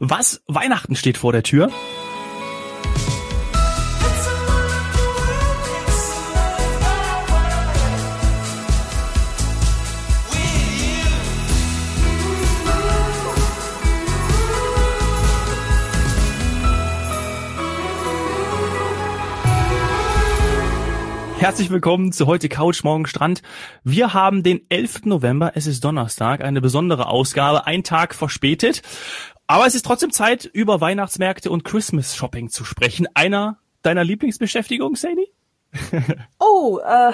Was? Weihnachten steht vor der Tür? Herzlich willkommen zu heute Couch, morgen Strand. Wir haben den 11. November, es ist Donnerstag, eine besondere Ausgabe, ein Tag verspätet. Aber es ist trotzdem Zeit, über Weihnachtsmärkte und Christmas Shopping zu sprechen. Einer deiner Lieblingsbeschäftigungen, Sadie? oh, äh,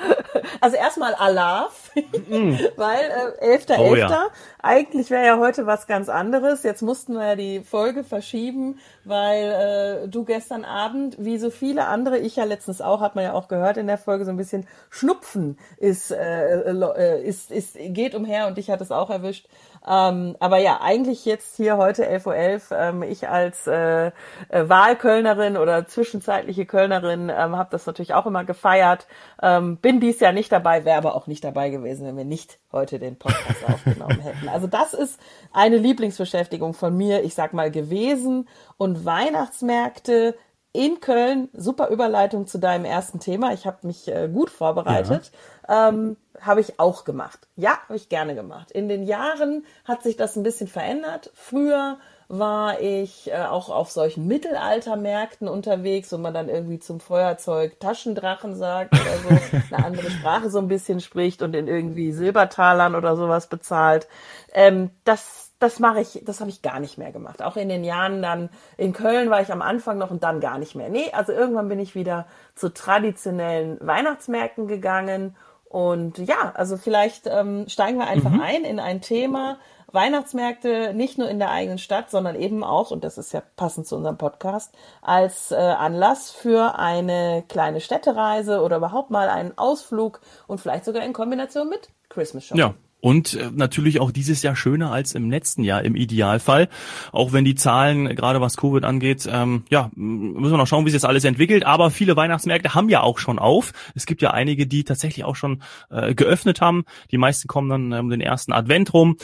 also erstmal Alaf, mm. weil äh, 11.11. Oh, ja. Eigentlich wäre ja heute was ganz anderes. Jetzt mussten wir ja die Folge verschieben, weil äh, du gestern Abend, wie so viele andere, ich ja letztens auch, hat man ja auch gehört in der Folge, so ein bisschen Schnupfen ist, äh, äh ist, ist geht umher und dich hat es auch erwischt. Ähm, aber ja, eigentlich jetzt hier heute 11.11 Uhr, .11, ähm, ich als äh, äh, Wahlkölnerin oder zwischenzeitliche Kölnerin ähm, habe das natürlich auch immer gefeiert. Ähm, bin dies Jahr nicht dabei, wäre aber auch nicht dabei gewesen, wenn wir nicht heute den Podcast aufgenommen hätten. Also das ist eine Lieblingsbeschäftigung von mir, ich sag mal, gewesen. Und Weihnachtsmärkte in Köln, super Überleitung zu deinem ersten Thema. Ich habe mich äh, gut vorbereitet. Ja. Ähm, habe ich auch gemacht. Ja, habe ich gerne gemacht. In den Jahren hat sich das ein bisschen verändert. Früher war ich äh, auch auf solchen Mittelaltermärkten unterwegs, wo man dann irgendwie zum Feuerzeug Taschendrachen sagt oder so, eine andere Sprache so ein bisschen spricht und in irgendwie Silbertalern oder sowas bezahlt. Ähm, das das mache ich, das habe ich gar nicht mehr gemacht. Auch in den Jahren dann in Köln war ich am Anfang noch und dann gar nicht mehr. Nee, also irgendwann bin ich wieder zu traditionellen Weihnachtsmärkten gegangen und ja, also vielleicht ähm, steigen wir einfach mhm. ein in ein Thema. Weihnachtsmärkte nicht nur in der eigenen Stadt, sondern eben auch, und das ist ja passend zu unserem Podcast, als äh, Anlass für eine kleine Städtereise oder überhaupt mal einen Ausflug und vielleicht sogar in Kombination mit Christmas Shopping. Ja, und äh, natürlich auch dieses Jahr schöner als im letzten Jahr im Idealfall. Auch wenn die Zahlen, gerade was Covid angeht, ähm, ja, müssen wir noch schauen, wie sich das alles entwickelt. Aber viele Weihnachtsmärkte haben ja auch schon auf. Es gibt ja einige, die tatsächlich auch schon äh, geöffnet haben. Die meisten kommen dann um ähm, den ersten Advent rum.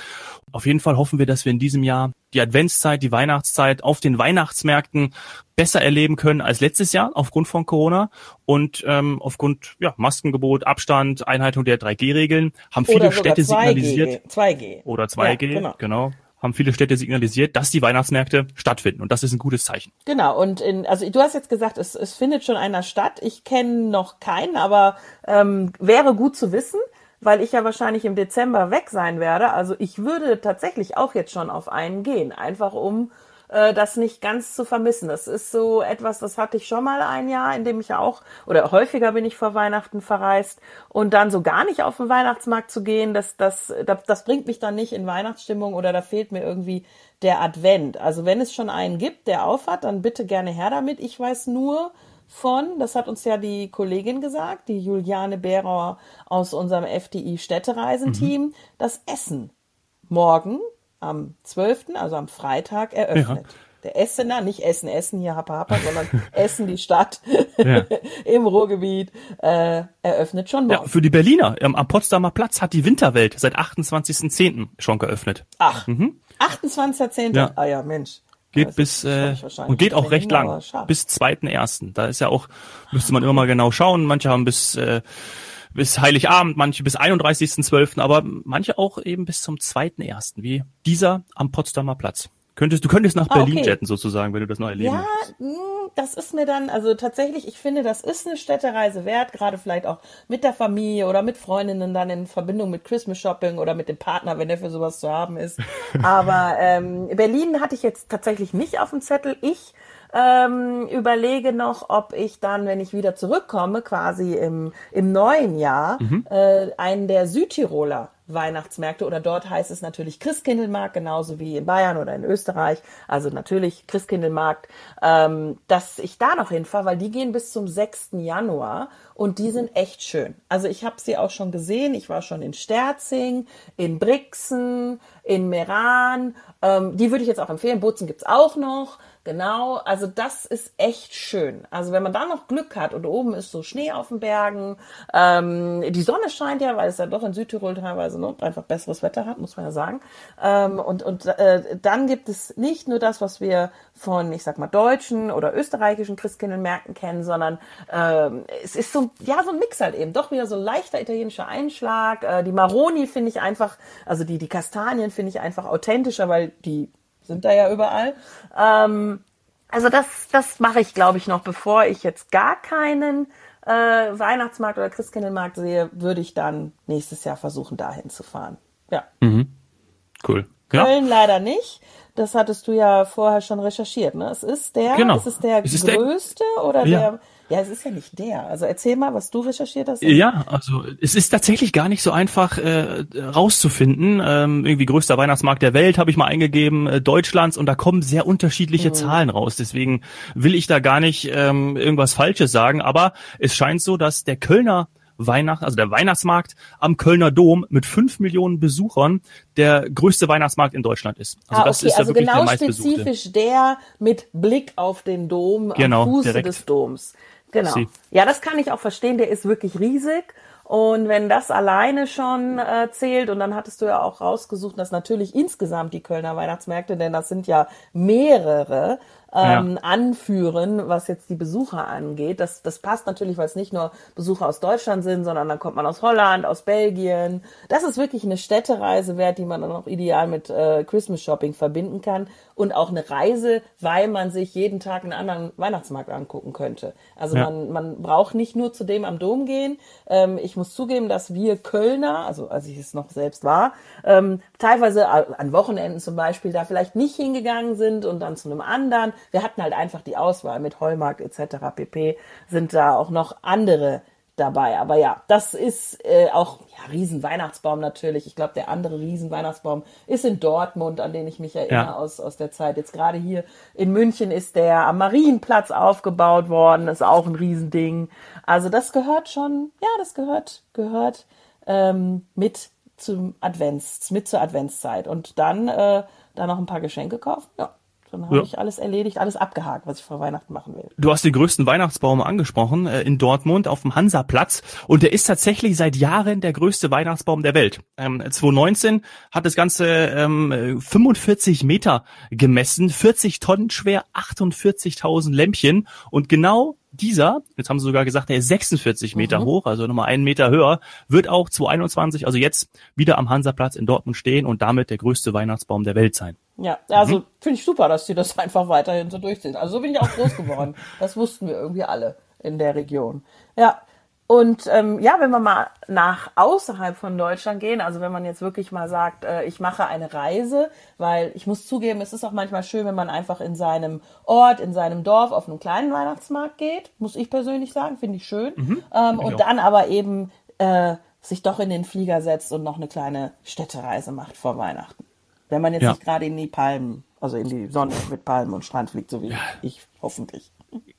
Auf jeden Fall hoffen wir, dass wir in diesem Jahr die Adventszeit, die Weihnachtszeit auf den Weihnachtsmärkten besser erleben können als letztes Jahr aufgrund von Corona und ähm, aufgrund ja, Maskengebot, Abstand, Einhaltung der 3G-Regeln haben viele Städte 2G, signalisiert 2G oder 2G, ja, genau. genau haben viele Städte signalisiert, dass die Weihnachtsmärkte stattfinden. Und das ist ein gutes Zeichen. Genau. Und in, also du hast jetzt gesagt, es, es findet schon einer statt. Ich kenne noch keinen, aber ähm, wäre gut zu wissen weil ich ja wahrscheinlich im Dezember weg sein werde. Also ich würde tatsächlich auch jetzt schon auf einen gehen, einfach um äh, das nicht ganz zu vermissen. Das ist so etwas, das hatte ich schon mal ein Jahr, in dem ich ja auch, oder häufiger bin ich vor Weihnachten verreist und dann so gar nicht auf den Weihnachtsmarkt zu gehen, das, das, das, das bringt mich dann nicht in Weihnachtsstimmung oder da fehlt mir irgendwie der Advent. Also wenn es schon einen gibt, der aufhat, dann bitte gerne her damit. Ich weiß nur, von, das hat uns ja die Kollegin gesagt, die Juliane Behrer aus unserem FDI Städtereisenteam, mhm. das Essen morgen am 12., also am Freitag, eröffnet. Ja. Der Essener, nicht Essen, Essen hier Happa Happa, sondern Essen, die Stadt ja. im Ruhrgebiet, äh, eröffnet schon morgen. Ja, für die Berliner am Potsdamer Platz hat die Winterwelt seit 28.10. schon geöffnet. Ach, mhm. 28.10. Ja. Ah ja, Mensch. Geht das bis äh, und geht auch recht lang, bis zweiten ersten. Da ist ja auch müsste man immer mal genau schauen. Manche haben bis äh, bis Heiligabend, manche bis 31.12., aber manche auch eben bis zum zweiten ersten, wie dieser am Potsdamer Platz. Könntest, du könntest nach ah, Berlin okay. jetten sozusagen, wenn du das noch erleben Ja, willst. Hm, das ist mir dann, also tatsächlich, ich finde, das ist eine Städtereise wert, gerade vielleicht auch mit der Familie oder mit Freundinnen dann in Verbindung mit Christmas Shopping oder mit dem Partner, wenn der für sowas zu haben ist. Aber ähm, Berlin hatte ich jetzt tatsächlich nicht auf dem Zettel. Ich ähm, überlege noch, ob ich dann, wenn ich wieder zurückkomme, quasi im, im neuen Jahr, mhm. äh, einen der Südtiroler Weihnachtsmärkte oder dort heißt es natürlich Christkindlmarkt, genauso wie in Bayern oder in Österreich. Also natürlich Christkindlmarkt, ähm, dass ich da noch hinfahre, weil die gehen bis zum 6. Januar und die sind echt schön. Also ich habe sie auch schon gesehen. Ich war schon in Sterzing, in Brixen, in Meran. Ähm, die würde ich jetzt auch empfehlen. Bozen gibt's auch noch. Genau, also das ist echt schön. Also wenn man da noch Glück hat und oben ist so Schnee auf den Bergen, ähm, die Sonne scheint ja, weil es ja doch in Südtirol teilweise ne, einfach besseres Wetter hat, muss man ja sagen. Ähm, und und äh, dann gibt es nicht nur das, was wir von, ich sag mal, deutschen oder österreichischen Christkindlmärkten kennen, sondern ähm, es ist so, ja, so ein Mix halt eben. Doch wieder so leichter italienischer Einschlag. Äh, die Maroni finde ich einfach, also die, die Kastanien finde ich einfach authentischer, weil die sind da ja überall. Ähm, also das, das mache ich, glaube ich, noch, bevor ich jetzt gar keinen äh, Weihnachtsmarkt oder Christkindlmarkt sehe, würde ich dann nächstes Jahr versuchen, dahin zu fahren. Ja. Mhm. Cool. Köln ja. leider nicht. Das hattest du ja vorher schon recherchiert, ne? Es ist der, genau. ist es der es größte der, oder ja. der ja, es ist ja nicht der. Also erzähl mal, was du recherchiert hast. Ja, also es ist tatsächlich gar nicht so einfach äh, rauszufinden. Ähm, irgendwie größter Weihnachtsmarkt der Welt habe ich mal eingegeben, äh, Deutschlands, und da kommen sehr unterschiedliche mhm. Zahlen raus. Deswegen will ich da gar nicht ähm, irgendwas Falsches sagen. Aber es scheint so, dass der Kölner Weihnacht, also der Weihnachtsmarkt am Kölner Dom mit fünf Millionen Besuchern der größte Weihnachtsmarkt in Deutschland ist. Also ah, das ist also genau spezifisch der mit Blick auf den Dom genau, am Fuße direkt. des Doms. Genau. Sie. Ja, das kann ich auch verstehen. Der ist wirklich riesig. Und wenn das alleine schon äh, zählt, und dann hattest du ja auch rausgesucht, dass natürlich insgesamt die Kölner Weihnachtsmärkte, denn das sind ja mehrere, ähm, ja. anführen, was jetzt die Besucher angeht. Das, das passt natürlich, weil es nicht nur Besucher aus Deutschland sind, sondern dann kommt man aus Holland, aus Belgien. Das ist wirklich eine Städtereise wert, die man dann auch ideal mit äh, Christmas Shopping verbinden kann und auch eine Reise, weil man sich jeden Tag einen anderen Weihnachtsmarkt angucken könnte. Also ja. man, man braucht nicht nur zu dem am Dom gehen. Ähm, ich muss zugeben, dass wir Kölner, also als ich es noch selbst war, ähm, teilweise an Wochenenden zum Beispiel da vielleicht nicht hingegangen sind und dann zu einem anderen. Wir hatten halt einfach die Auswahl mit Heumarkt etc. pp. sind da auch noch andere dabei. Aber ja, das ist äh, auch ja, Riesenweihnachtsbaum natürlich. Ich glaube, der andere Riesenweihnachtsbaum ist in Dortmund, an den ich mich erinnere ja. aus, aus der Zeit. Jetzt gerade hier in München ist der am Marienplatz aufgebaut worden. ist auch ein Riesending. Also das gehört schon, ja, das gehört, gehört ähm, mit zum Advents, mit zur Adventszeit. Und dann äh, da noch ein paar Geschenke kaufen. Ja, dann habe ja. ich alles erledigt, alles abgehakt, was ich vor Weihnachten machen will. Du hast den größten Weihnachtsbaum angesprochen äh, in Dortmund auf dem Hansaplatz und der ist tatsächlich seit Jahren der größte Weihnachtsbaum der Welt. Ähm, 2019 hat das Ganze ähm, 45 Meter gemessen, 40 Tonnen schwer, 48.000 Lämpchen und genau dieser, jetzt haben sie sogar gesagt, der ist 46 Meter mhm. hoch, also nochmal einen Meter höher, wird auch 2021, also jetzt wieder am Hansaplatz in Dortmund stehen und damit der größte Weihnachtsbaum der Welt sein. Ja, also mhm. finde ich super, dass sie das einfach weiterhin so durchziehen. Also so bin ich auch groß geworden. das wussten wir irgendwie alle in der Region. Ja, und ähm, ja, wenn wir mal nach außerhalb von Deutschland gehen, also wenn man jetzt wirklich mal sagt, äh, ich mache eine Reise, weil ich muss zugeben, es ist auch manchmal schön, wenn man einfach in seinem Ort, in seinem Dorf auf einen kleinen Weihnachtsmarkt geht, muss ich persönlich sagen, finde ich schön. Mhm, ähm, und dann aber eben äh, sich doch in den Flieger setzt und noch eine kleine Städtereise macht vor Weihnachten. Wenn man jetzt ja. nicht gerade in die Palmen, also in die Sonne mit Palmen und Strand fliegt, so wie ja. ich hoffentlich.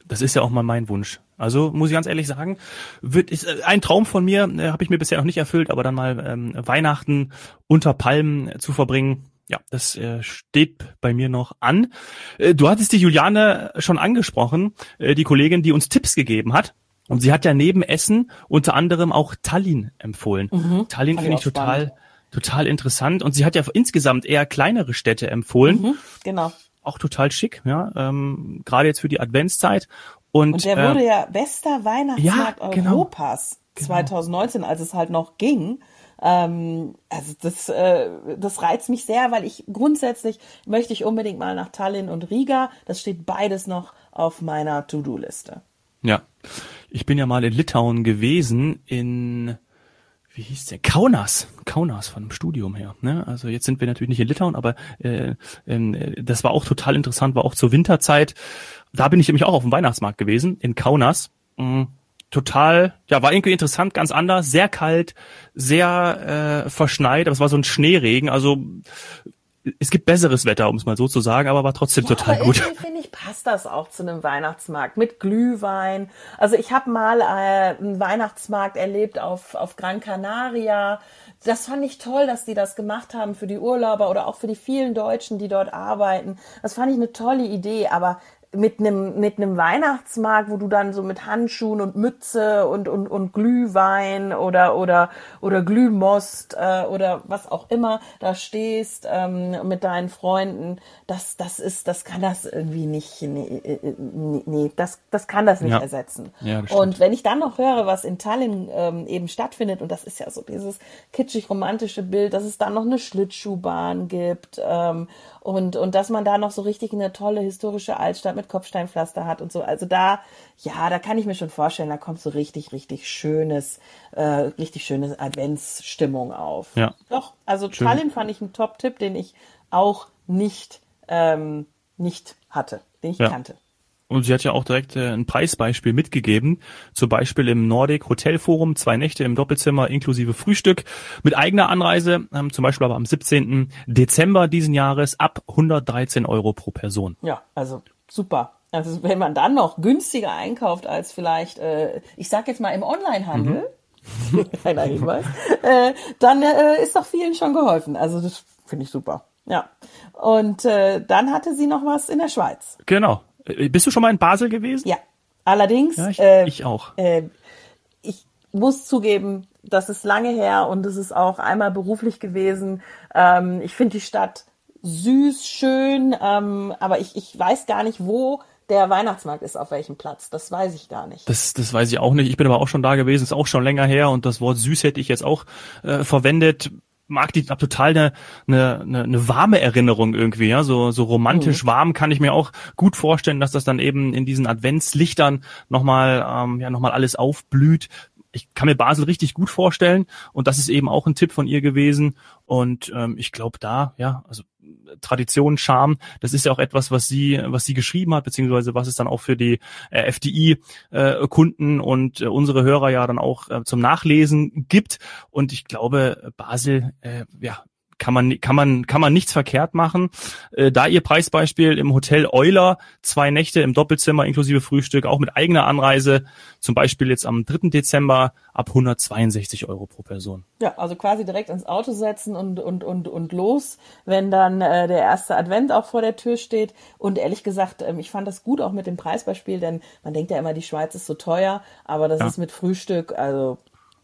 Das ist ja auch mal mein Wunsch. Also muss ich ganz ehrlich sagen, wird ist äh, ein Traum von mir, äh, habe ich mir bisher noch nicht erfüllt, aber dann mal ähm, Weihnachten unter Palmen äh, zu verbringen. Ja, das äh, steht bei mir noch an. Äh, du hattest die Juliane schon angesprochen, äh, die Kollegin, die uns Tipps gegeben hat. Und sie hat ja neben Essen unter anderem auch Tallinn empfohlen. Mhm, Tallinn finde ich total, total interessant. Und sie hat ja insgesamt eher kleinere Städte empfohlen. Mhm, genau auch total schick, ja, ähm, gerade jetzt für die Adventszeit. Und, und der äh, wurde ja bester Weihnachtsmarkt ja, genau, Europas genau. 2019, als es halt noch ging. Ähm, also das, äh, das reizt mich sehr, weil ich grundsätzlich möchte ich unbedingt mal nach Tallinn und Riga. Das steht beides noch auf meiner To-Do-Liste. Ja, ich bin ja mal in Litauen gewesen, in wie hieß der? Kaunas, Kaunas von dem Studium her. Ne? Also jetzt sind wir natürlich nicht in Litauen, aber äh, äh, das war auch total interessant, war auch zur Winterzeit. Da bin ich nämlich auch auf dem Weihnachtsmarkt gewesen, in Kaunas. Mhm. Total, ja, war irgendwie interessant, ganz anders, sehr kalt, sehr äh, verschneit, aber es war so ein Schneeregen, also es gibt besseres Wetter, um es mal so zu sagen, aber war trotzdem ja, total gut. Finde ich, passt das auch zu einem Weihnachtsmarkt mit Glühwein. Also ich habe mal äh, einen Weihnachtsmarkt erlebt auf, auf Gran Canaria. Das fand ich toll, dass die das gemacht haben für die Urlauber oder auch für die vielen Deutschen, die dort arbeiten. Das fand ich eine tolle Idee, aber mit einem mit einem Weihnachtsmarkt, wo du dann so mit Handschuhen und Mütze und und und Glühwein oder oder oder Glühmost äh, oder was auch immer da stehst ähm, mit deinen Freunden, das das ist das kann das irgendwie nicht nee, äh, äh, nee das das kann das nicht ja. ersetzen. Ja, und wenn ich dann noch höre, was in Tallinn ähm, eben stattfindet und das ist ja so dieses kitschig romantische Bild, dass es da noch eine Schlittschuhbahn gibt ähm, und, und dass man da noch so richtig eine tolle historische Altstadt mit Kopfsteinpflaster hat und so. Also da, ja, da kann ich mir schon vorstellen, da kommt so richtig, richtig schönes, äh, richtig schöne Adventsstimmung auf. Ja. Doch, also Schön. Tallinn fand ich einen Top-Tipp, den ich auch nicht, ähm, nicht hatte, den ich ja. kannte. Und sie hat ja auch direkt äh, ein Preisbeispiel mitgegeben. Zum Beispiel im Nordic Hotel Forum, zwei Nächte im Doppelzimmer inklusive Frühstück mit eigener Anreise, ähm, zum Beispiel aber am 17. Dezember diesen Jahres ab 113 Euro pro Person. Ja, also super. Also wenn man dann noch günstiger einkauft als vielleicht, äh, ich sag jetzt mal im Onlinehandel, mhm. kleiner Hinweis, äh, dann äh, ist doch vielen schon geholfen. Also das finde ich super. Ja. Und äh, dann hatte sie noch was in der Schweiz. Genau. Äh, bist du schon mal in Basel gewesen? Ja. Allerdings. Ja, ich, äh, ich auch. Äh, ich muss zugeben, das ist lange her und es ist auch einmal beruflich gewesen. Ähm, ich finde die Stadt süß, schön, ähm, aber ich, ich weiß gar nicht, wo der Weihnachtsmarkt ist, auf welchem Platz. Das weiß ich gar nicht. Das, das weiß ich auch nicht. Ich bin aber auch schon da gewesen, ist auch schon länger her und das Wort süß hätte ich jetzt auch äh, verwendet mag die total eine, eine, eine, eine warme Erinnerung irgendwie, ja, so so romantisch mhm. warm kann ich mir auch gut vorstellen, dass das dann eben in diesen Adventslichtern nochmal ähm, ja nochmal alles aufblüht. Ich kann mir Basel richtig gut vorstellen und das ist eben auch ein Tipp von ihr gewesen und ähm, ich glaube da, ja, also Tradition, Charme, das ist ja auch etwas, was sie, was sie geschrieben hat, beziehungsweise was es dann auch für die äh, FDI-Kunden äh, und äh, unsere Hörer ja dann auch äh, zum Nachlesen gibt. Und ich glaube, Basel, äh, ja, kann man kann man kann man nichts verkehrt machen. Äh, da ihr Preisbeispiel im Hotel Euler zwei Nächte im Doppelzimmer inklusive Frühstück auch mit eigener Anreise, zum Beispiel jetzt am 3. Dezember ab 162 Euro pro Person. Ja, also quasi direkt ins Auto setzen und und und und los, wenn dann äh, der erste Advent auch vor der Tür steht. Und ehrlich gesagt, ähm, ich fand das gut auch mit dem Preisbeispiel, denn man denkt ja immer, die Schweiz ist so teuer, aber das ja. ist mit Frühstück also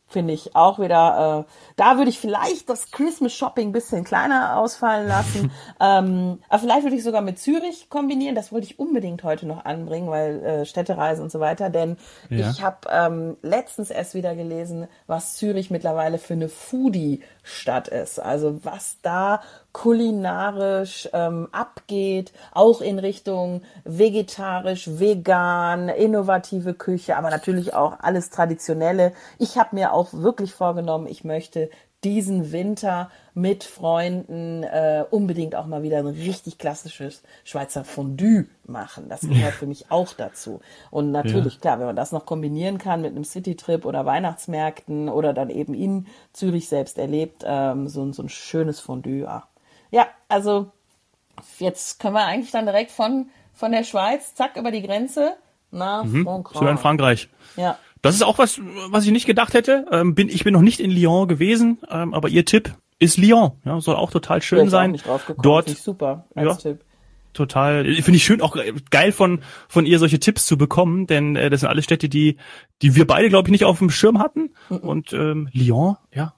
finde ich auch wieder, äh, da würde ich vielleicht das Christmas Shopping bisschen kleiner ausfallen lassen. ähm, aber vielleicht würde ich sogar mit Zürich kombinieren. Das wollte ich unbedingt heute noch anbringen, weil äh, Städtereise und so weiter. Denn ja. ich habe ähm, letztens erst wieder gelesen, was Zürich mittlerweile für eine Foodie-Stadt ist. Also was da kulinarisch ähm, abgeht, auch in Richtung vegetarisch, vegan, innovative Küche, aber natürlich auch alles traditionelle. Ich habe mir auch wirklich vorgenommen, ich möchte diesen Winter mit Freunden äh, unbedingt auch mal wieder ein richtig klassisches Schweizer Fondue machen. Das gehört für mich auch dazu. Und natürlich, ja. klar, wenn man das noch kombinieren kann mit einem Citytrip oder Weihnachtsmärkten oder dann eben in Zürich selbst erlebt, ähm, so, so ein schönes Fondue, ach, ja, also jetzt können wir eigentlich dann direkt von, von der Schweiz, zack, über die Grenze nach mhm, Frankreich. in Frankreich. Ja. Das ist auch was, was ich nicht gedacht hätte. Ähm, bin, ich bin noch nicht in Lyon gewesen, ähm, aber ihr Tipp ist Lyon. Ja, soll auch total schön ja, sein. Dort super ja, Tipp. Total, finde ich schön, auch geil von von ihr solche Tipps zu bekommen, denn äh, das sind alle Städte, die die wir beide glaube ich nicht auf dem Schirm hatten. Mhm. Und ähm, Lyon, ja,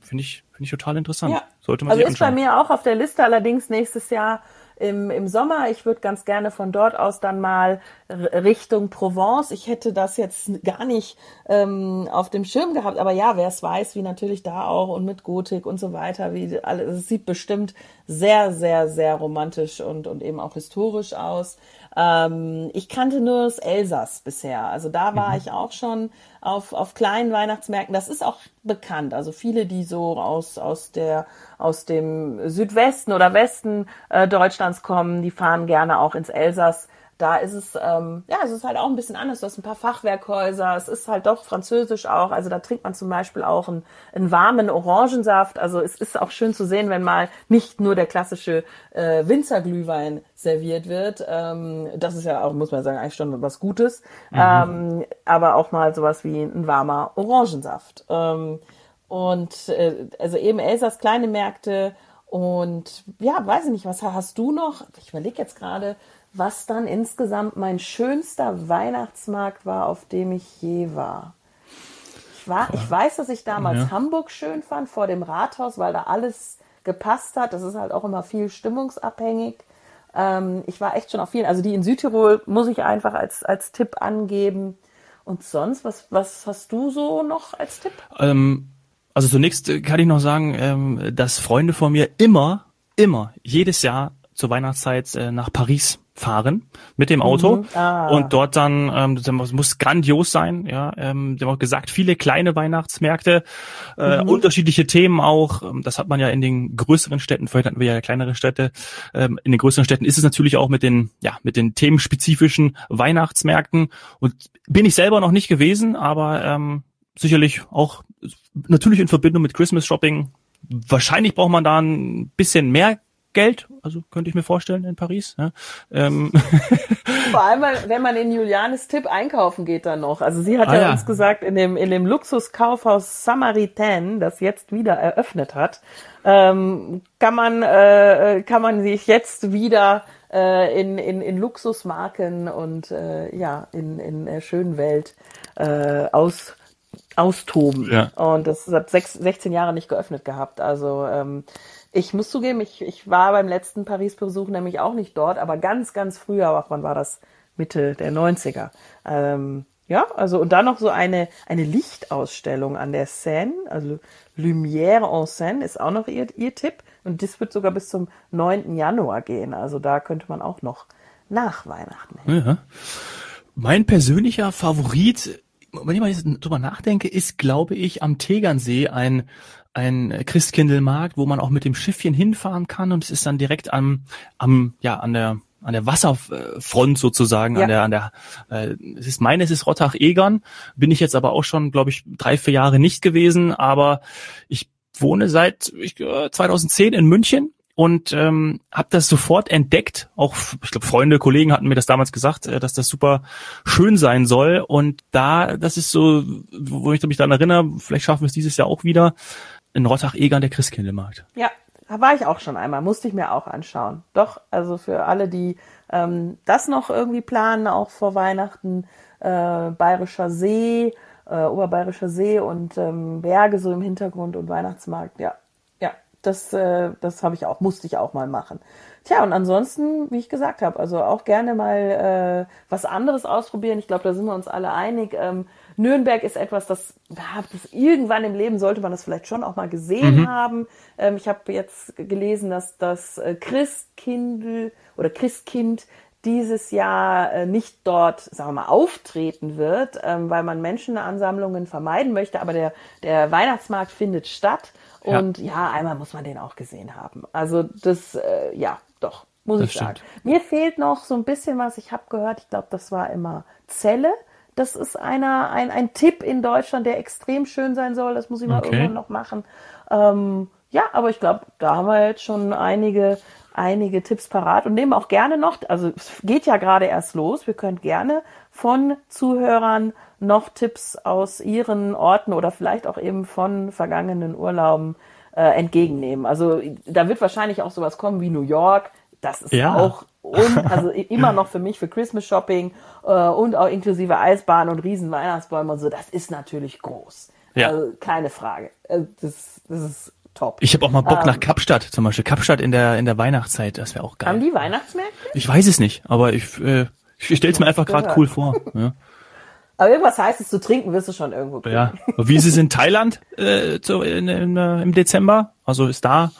finde ich Finde ich total interessant. Ja. Sollte man also sich ist bei mir auch auf der Liste, allerdings nächstes Jahr im, im Sommer. Ich würde ganz gerne von dort aus dann mal Richtung Provence. Ich hätte das jetzt gar nicht ähm, auf dem Schirm gehabt, aber ja, wer es weiß, wie natürlich da auch und mit Gotik und so weiter, wie alles, es sieht bestimmt sehr, sehr, sehr romantisch und, und eben auch historisch aus. Ähm, ich kannte nur das Elsass bisher. Also da war mhm. ich auch schon auf, auf kleinen Weihnachtsmärkten. Das ist auch bekannt. Also viele, die so aus, aus, der, aus dem Südwesten oder Westen äh, Deutschlands kommen, die fahren gerne auch ins Elsass da ist es, ähm, ja, es ist halt auch ein bisschen anders. Du hast ein paar Fachwerkhäuser, es ist halt doch französisch auch. Also da trinkt man zum Beispiel auch einen, einen warmen Orangensaft. Also es ist auch schön zu sehen, wenn mal nicht nur der klassische äh, Winzerglühwein serviert wird. Ähm, das ist ja auch, muss man sagen, eigentlich schon was Gutes. Mhm. Ähm, aber auch mal sowas wie ein warmer Orangensaft. Ähm, und äh, also eben Elsass kleine Märkte Und ja, weiß ich nicht, was hast du noch? Ich überlege jetzt gerade, was dann insgesamt mein schönster Weihnachtsmarkt war, auf dem ich je war. Ich, war, ich weiß, dass ich damals ja. Hamburg schön fand, vor dem Rathaus, weil da alles gepasst hat. Das ist halt auch immer viel stimmungsabhängig. Ähm, ich war echt schon auf vielen, also die in Südtirol muss ich einfach als, als Tipp angeben. Und sonst, was, was hast du so noch als Tipp? Ähm, also zunächst kann ich noch sagen, ähm, dass Freunde von mir immer, immer, jedes Jahr zur Weihnachtszeit äh, nach Paris fahren mit dem Auto mhm. ah. und dort dann ähm, das muss grandios sein ja ähm, wir haben auch gesagt viele kleine Weihnachtsmärkte äh, mhm. unterschiedliche Themen auch ähm, das hat man ja in den größeren Städten vorhin hatten wir ja kleinere Städte ähm, in den größeren Städten ist es natürlich auch mit den ja mit den themenspezifischen Weihnachtsmärkten und bin ich selber noch nicht gewesen aber ähm, sicherlich auch natürlich in Verbindung mit Christmas Shopping wahrscheinlich braucht man da ein bisschen mehr Geld, also könnte ich mir vorstellen in Paris. Ja. Ähm. Vor allem, wenn man in Julianes Tipp einkaufen geht dann noch. Also sie hat ah, ja, ja, uns gesagt, in dem, in dem Luxuskaufhaus Samaritain, das jetzt wieder eröffnet hat, ähm, kann man, äh, kann man sich jetzt wieder äh, in, in, in Luxusmarken und äh, ja, in, in der schönen Welt äh, aus austoben. Ja. Und das hat sechs, 16 Jahre nicht geöffnet gehabt. Also ähm, ich muss zugeben, ich, ich war beim letzten Paris-Besuch nämlich auch nicht dort, aber ganz, ganz früher, auch wann war das? Mitte der 90er. Ähm, ja, also und dann noch so eine, eine Lichtausstellung an der Seine, also Lumière en Seine ist auch noch ihr, ihr Tipp. Und das wird sogar bis zum 9. Januar gehen. Also da könnte man auch noch nach Weihnachten hin. Ja. Mein persönlicher Favorit, wenn ich mal drüber nachdenke, ist, glaube ich, am Tegernsee ein, ein Christkindlmarkt, wo man auch mit dem Schiffchen hinfahren kann und es ist dann direkt am, am, ja, an der, an der Wasserfront sozusagen, ja. an der, an der, äh, es ist meine, es ist Rottach-Egern, bin ich jetzt aber auch schon, glaube ich, drei, vier Jahre nicht gewesen, aber ich wohne seit ich, 2010 in München und ähm, habe das sofort entdeckt. Auch ich glaube Freunde, Kollegen hatten mir das damals gesagt, äh, dass das super schön sein soll. Und da, das ist so, wo ich mich dann erinnere, vielleicht schaffen wir es dieses Jahr auch wieder in Rottach-Egern der Christkindlmarkt. Ja, da war ich auch schon einmal, musste ich mir auch anschauen. Doch, also für alle, die ähm, das noch irgendwie planen, auch vor Weihnachten, äh, Bayerischer See, äh, Oberbayerischer See und ähm, Berge so im Hintergrund und Weihnachtsmarkt, ja. Ja, das, äh, das habe ich auch, musste ich auch mal machen. Tja, und ansonsten, wie ich gesagt habe, also auch gerne mal äh, was anderes ausprobieren. Ich glaube, da sind wir uns alle einig. Ähm, Nürnberg ist etwas, das, das irgendwann im Leben sollte man das vielleicht schon auch mal gesehen mhm. haben. Ähm, ich habe jetzt gelesen, dass das äh, Christkindl oder Christkind dieses Jahr äh, nicht dort, sagen wir mal, auftreten wird, ähm, weil man Menschenansammlungen vermeiden möchte. Aber der, der Weihnachtsmarkt findet statt. Und ja. ja, einmal muss man den auch gesehen haben. Also das, äh, ja, doch, muss das ich stimmt. sagen. Mir fehlt noch so ein bisschen was. Ich habe gehört, ich glaube, das war immer Zelle. Das ist einer, ein, ein Tipp in Deutschland, der extrem schön sein soll. Das muss ich mal okay. irgendwann noch machen. Ähm, ja, aber ich glaube, da haben wir jetzt schon einige, einige Tipps parat und nehmen auch gerne noch, also es geht ja gerade erst los. Wir können gerne von Zuhörern noch Tipps aus ihren Orten oder vielleicht auch eben von vergangenen Urlauben äh, entgegennehmen. Also da wird wahrscheinlich auch sowas kommen wie New York. Das ist ja. auch und also immer noch für mich für Christmas Shopping äh, und auch inklusive Eisbahn und riesen Weihnachtsbäume und so. Das ist natürlich groß. Ja. Also, keine Frage. Äh, das, das ist top. Ich habe auch mal Bock ähm, nach Kapstadt, zum Beispiel Kapstadt in der in der Weihnachtszeit. Das wäre auch geil. Haben die Weihnachtsmärkte? Ich weiß es nicht, aber ich äh, ich stell's mir einfach gerade cool vor. Ja. Aber irgendwas heißt es zu trinken, wirst du schon irgendwo kriegen. Ja. Wie ist es in Thailand äh, zu, in, in, in, im Dezember? Also ist da,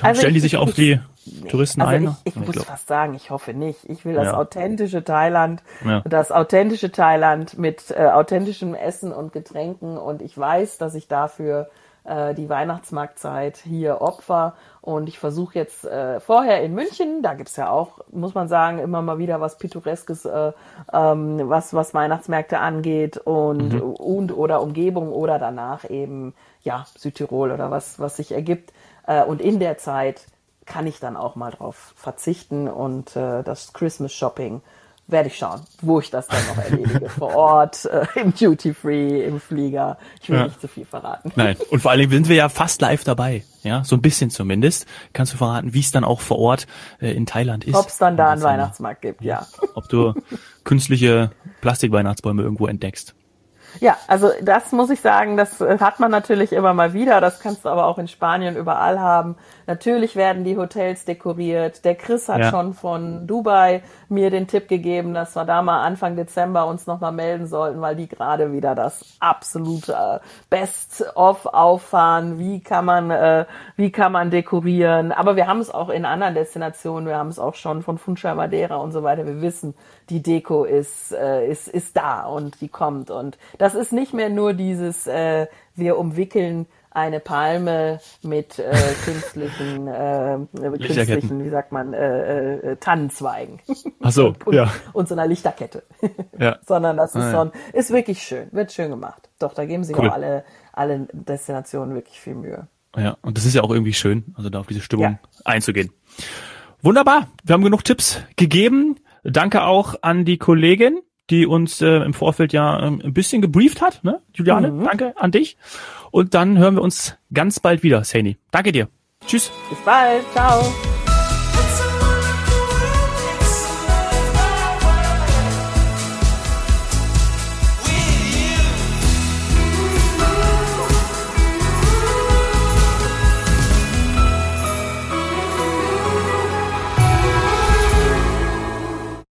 also stellen die sich auf die nee. Touristen also ein? Ich, ich, ich muss glaub. fast sagen, ich hoffe nicht. Ich will das ja. authentische Thailand, ja. das authentische Thailand mit äh, authentischem Essen und Getränken und ich weiß, dass ich dafür äh, die Weihnachtsmarktzeit hier opfer und ich versuche jetzt äh, vorher in München, da gibt's ja auch, muss man sagen, immer mal wieder was Pittoreskes, äh, ähm, was, was Weihnachtsmärkte angeht und, mhm. und oder Umgebung oder danach eben ja Südtirol oder was, was sich ergibt. Äh, und in der Zeit kann ich dann auch mal drauf verzichten und äh, das Christmas Shopping werde ich schauen, wo ich das dann noch erledige. Vor Ort, äh, im Duty Free, im Flieger. Ich will ja. nicht zu viel verraten. Nein. Und vor allen Dingen sind wir ja fast live dabei. Ja, so ein bisschen zumindest. Kannst du verraten, wie es dann auch vor Ort äh, in Thailand ist? Ob es dann da einen Weihnachtsmarkt gibt, ja. Ob du künstliche Plastikweihnachtsbäume irgendwo entdeckst. Ja, also das muss ich sagen, das hat man natürlich immer mal wieder. Das kannst du aber auch in Spanien überall haben. Natürlich werden die Hotels dekoriert. Der Chris hat ja. schon von Dubai mir den Tipp gegeben, dass wir da mal Anfang Dezember uns nochmal melden sollten, weil die gerade wieder das absolute Best-of auffahren. Wie kann man, äh, wie kann man dekorieren? Aber wir haben es auch in anderen Destinationen. Wir haben es auch schon von Funchal Madeira und so weiter. Wir wissen, die Deko ist, äh, ist, ist da und die kommt. Und das ist nicht mehr nur dieses, äh, wir umwickeln eine Palme mit äh, künstlichen, äh, künstlichen, wie sagt man, äh, äh, Tannenzweigen. Ach so, und, ja. Und so einer Lichterkette. ja. Sondern das ist ah, schon, ist wirklich schön, wird schön gemacht. Doch, da geben sich cool. auch alle, alle Destinationen wirklich viel Mühe. Ja, und das ist ja auch irgendwie schön, also da auf diese Stimmung ja. einzugehen. Wunderbar, wir haben genug Tipps gegeben. Danke auch an die Kollegin, die uns äh, im Vorfeld ja ähm, ein bisschen gebrieft hat. Ne? Juliane, mhm. danke an dich. Und dann hören wir uns ganz bald wieder, Saini. Danke dir. Tschüss. Bis bald. Ciao.